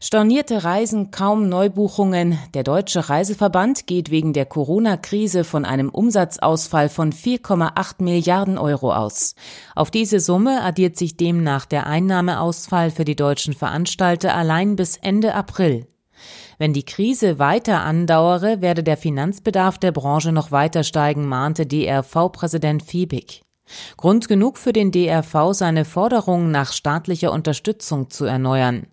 Stornierte Reisen, kaum Neubuchungen. Der Deutsche Reiseverband geht wegen der Corona-Krise von einem Umsatzausfall von 4,8 Milliarden Euro aus. Auf diese Summe addiert sich demnach der Einnahmeausfall für die deutschen Veranstalter allein bis Ende April. Wenn die Krise weiter andauere, werde der Finanzbedarf der Branche noch weiter steigen, mahnte DRV-Präsident Fiebig. Grund genug für den DRV, seine Forderung nach staatlicher Unterstützung zu erneuern.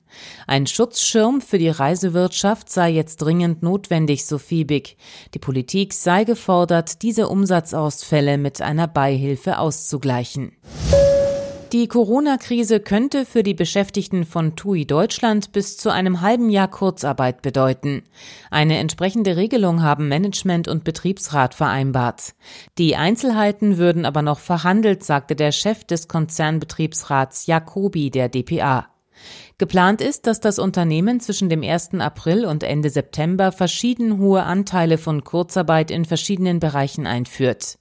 Ein Schutzschirm für die Reisewirtschaft sei jetzt dringend notwendig, so Fiebig. Die Politik sei gefordert, diese Umsatzausfälle mit einer Beihilfe auszugleichen. Die Corona-Krise könnte für die Beschäftigten von TUI Deutschland bis zu einem halben Jahr Kurzarbeit bedeuten. Eine entsprechende Regelung haben Management und Betriebsrat vereinbart. Die Einzelheiten würden aber noch verhandelt, sagte der Chef des Konzernbetriebsrats Jacobi der DPA. Geplant ist, dass das Unternehmen zwischen dem 1. April und Ende September verschieden hohe Anteile von Kurzarbeit in verschiedenen Bereichen einführt.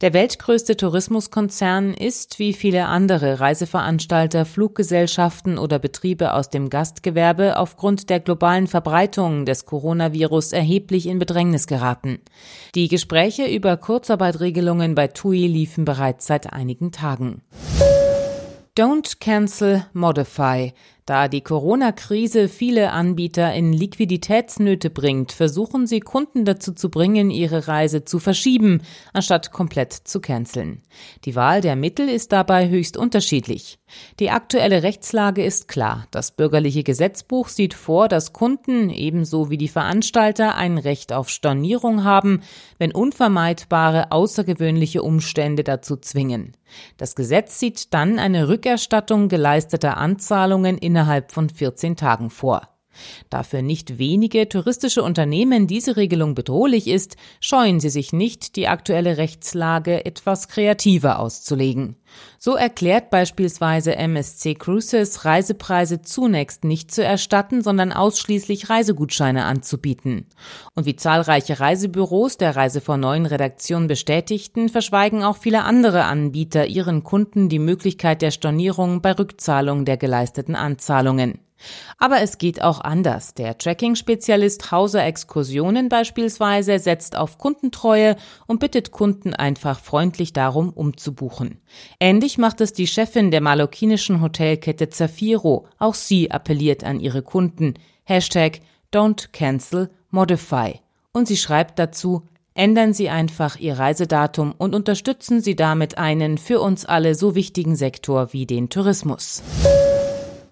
Der weltgrößte Tourismuskonzern ist, wie viele andere Reiseveranstalter, Fluggesellschaften oder Betriebe aus dem Gastgewerbe, aufgrund der globalen Verbreitung des Coronavirus erheblich in Bedrängnis geraten. Die Gespräche über Kurzarbeitregelungen bei TUI liefen bereits seit einigen Tagen. Don't cancel, modify. Da die Corona-Krise viele Anbieter in Liquiditätsnöte bringt, versuchen sie Kunden dazu zu bringen, ihre Reise zu verschieben, anstatt komplett zu canceln. Die Wahl der Mittel ist dabei höchst unterschiedlich. Die aktuelle Rechtslage ist klar. Das bürgerliche Gesetzbuch sieht vor, dass Kunden ebenso wie die Veranstalter ein Recht auf Stornierung haben, wenn unvermeidbare außergewöhnliche Umstände dazu zwingen. Das Gesetz sieht dann eine Rückerstattung geleisteter Anzahlungen in innerhalb von 14 Tagen vor. Da für nicht wenige touristische Unternehmen diese Regelung bedrohlich ist, scheuen sie sich nicht, die aktuelle Rechtslage etwas kreativer auszulegen. So erklärt beispielsweise MSC Cruises, Reisepreise zunächst nicht zu erstatten, sondern ausschließlich Reisegutscheine anzubieten. Und wie zahlreiche Reisebüros der Reise vor neuen Redaktion bestätigten, verschweigen auch viele andere Anbieter ihren Kunden die Möglichkeit der Stornierung bei Rückzahlung der geleisteten Anzahlungen. Aber es geht auch anders. Der Tracking-Spezialist Hauser Exkursionen beispielsweise setzt auf Kundentreue und bittet Kunden einfach freundlich darum, umzubuchen. Ähnlich macht es die Chefin der malokinischen Hotelkette Zafiro. Auch sie appelliert an ihre Kunden. Hashtag Don't Cancel, Modify. Und sie schreibt dazu, ändern Sie einfach Ihr Reisedatum und unterstützen Sie damit einen für uns alle so wichtigen Sektor wie den Tourismus.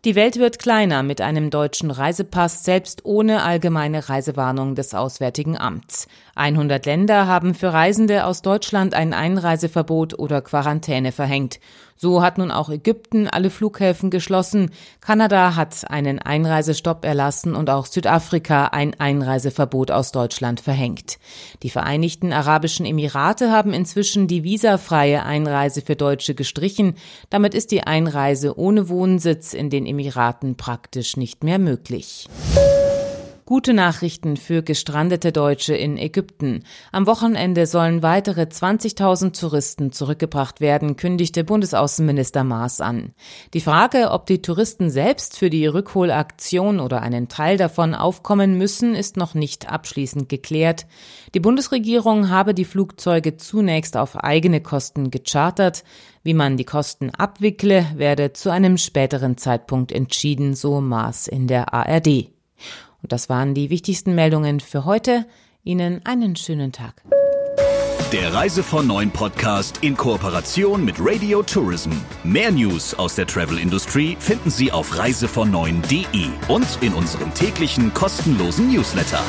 Die Welt wird kleiner mit einem deutschen Reisepass, selbst ohne allgemeine Reisewarnung des Auswärtigen Amts. 100 Länder haben für Reisende aus Deutschland ein Einreiseverbot oder Quarantäne verhängt. So hat nun auch Ägypten alle Flughäfen geschlossen, Kanada hat einen Einreisestopp erlassen und auch Südafrika ein Einreiseverbot aus Deutschland verhängt. Die Vereinigten Arabischen Emirate haben inzwischen die visafreie Einreise für Deutsche gestrichen. Damit ist die Einreise ohne Wohnsitz in den Emiraten praktisch nicht mehr möglich. Gute Nachrichten für gestrandete Deutsche in Ägypten. Am Wochenende sollen weitere 20.000 Touristen zurückgebracht werden, kündigte Bundesaußenminister Maas an. Die Frage, ob die Touristen selbst für die Rückholaktion oder einen Teil davon aufkommen müssen, ist noch nicht abschließend geklärt. Die Bundesregierung habe die Flugzeuge zunächst auf eigene Kosten gechartert. Wie man die Kosten abwickle, werde zu einem späteren Zeitpunkt entschieden, so Maas in der ARD. Und das waren die wichtigsten Meldungen für heute. Ihnen einen schönen Tag. Der Reise von Neuen Podcast in Kooperation mit Radio Tourism. Mehr News aus der Travel Industry finden Sie auf reisevon und in unserem täglichen kostenlosen Newsletter.